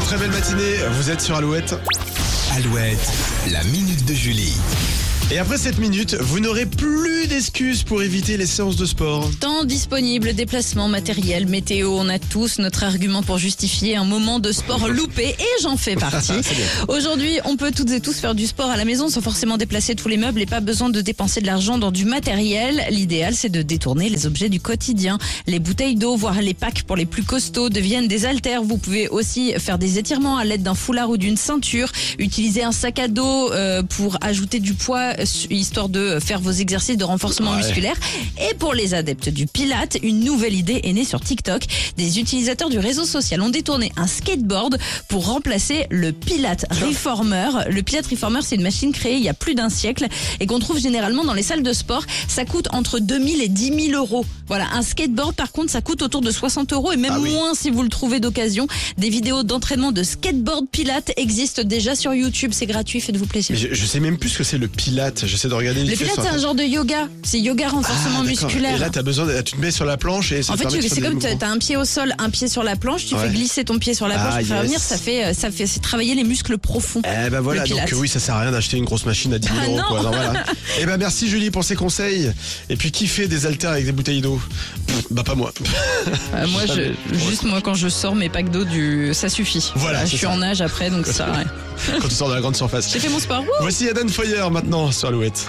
très belle matinée. Vous êtes sur Alouette. Alouette, la minute de Julie. Et après cette minute, vous n'aurez plus d'excuses pour éviter les séances de sport. Temps disponible, déplacement, matériel, météo, on a tous notre argument pour justifier un moment de sport loupé et j'en fais partie. Aujourd'hui, on peut toutes et tous faire du sport à la maison sans forcément déplacer tous les meubles et pas besoin de dépenser de l'argent dans du matériel. L'idéal, c'est de détourner les objets du quotidien. Les bouteilles d'eau, voire les packs pour les plus costauds deviennent des haltères. Vous pouvez aussi faire des étirements à l'aide d'un foulard ou d'une ceinture, utiliser un sac à dos euh, pour ajouter du poids histoire de faire vos exercices de renforcement Ouais. musculaire. Et pour les adeptes du Pilate, une nouvelle idée est née sur TikTok. Des utilisateurs du réseau social ont détourné un skateboard pour remplacer le Pilate Reformer. Le Pilate Reformer, c'est une machine créée il y a plus d'un siècle et qu'on trouve généralement dans les salles de sport. Ça coûte entre 2000 et 10 000 euros. Voilà, un skateboard par contre, ça coûte autour de 60 euros et même Ah oui. moins si vous le trouvez d'occasion. Des vidéos d'entraînement de skateboard Pilate existent déjà sur YouTube. C'est gratuit, faites-vous plaisir. Mais je, je sais même plus ce que c'est le pilate. J'essaie de regarder. Le vite fait Pilate, sur c'est un genre de yoga. C'est yoga renforcement Ah, musculaire. Et là, t'as besoin, de- tu te mets sur la planche et ça En fait, c'est comme tu as un pied au sol, un pied sur la planche, tu Ouais. fais glisser ton pied sur la planche Ah, pour faire venir, ça fait, ça fait c'est travailler les muscles profonds. Eh ben voilà, donc oui, ça sert à rien d'acheter une grosse machine à 10 000 Ah euros. Quoi. Non, voilà. Eh ben merci Julie pour ces conseils. Et puis qui fait des haltères avec des bouteilles d'eau Bah pas moi. Euh, moi, je, juste moi, quand je sors mes packs d'eau, du, ça suffit. Voilà, je c'est suis ça. en âge après, donc ça. Quand tu sors de la grande surface. J'ai fait mon sport. Wouh Voici Adam Foyer maintenant sur Alouette.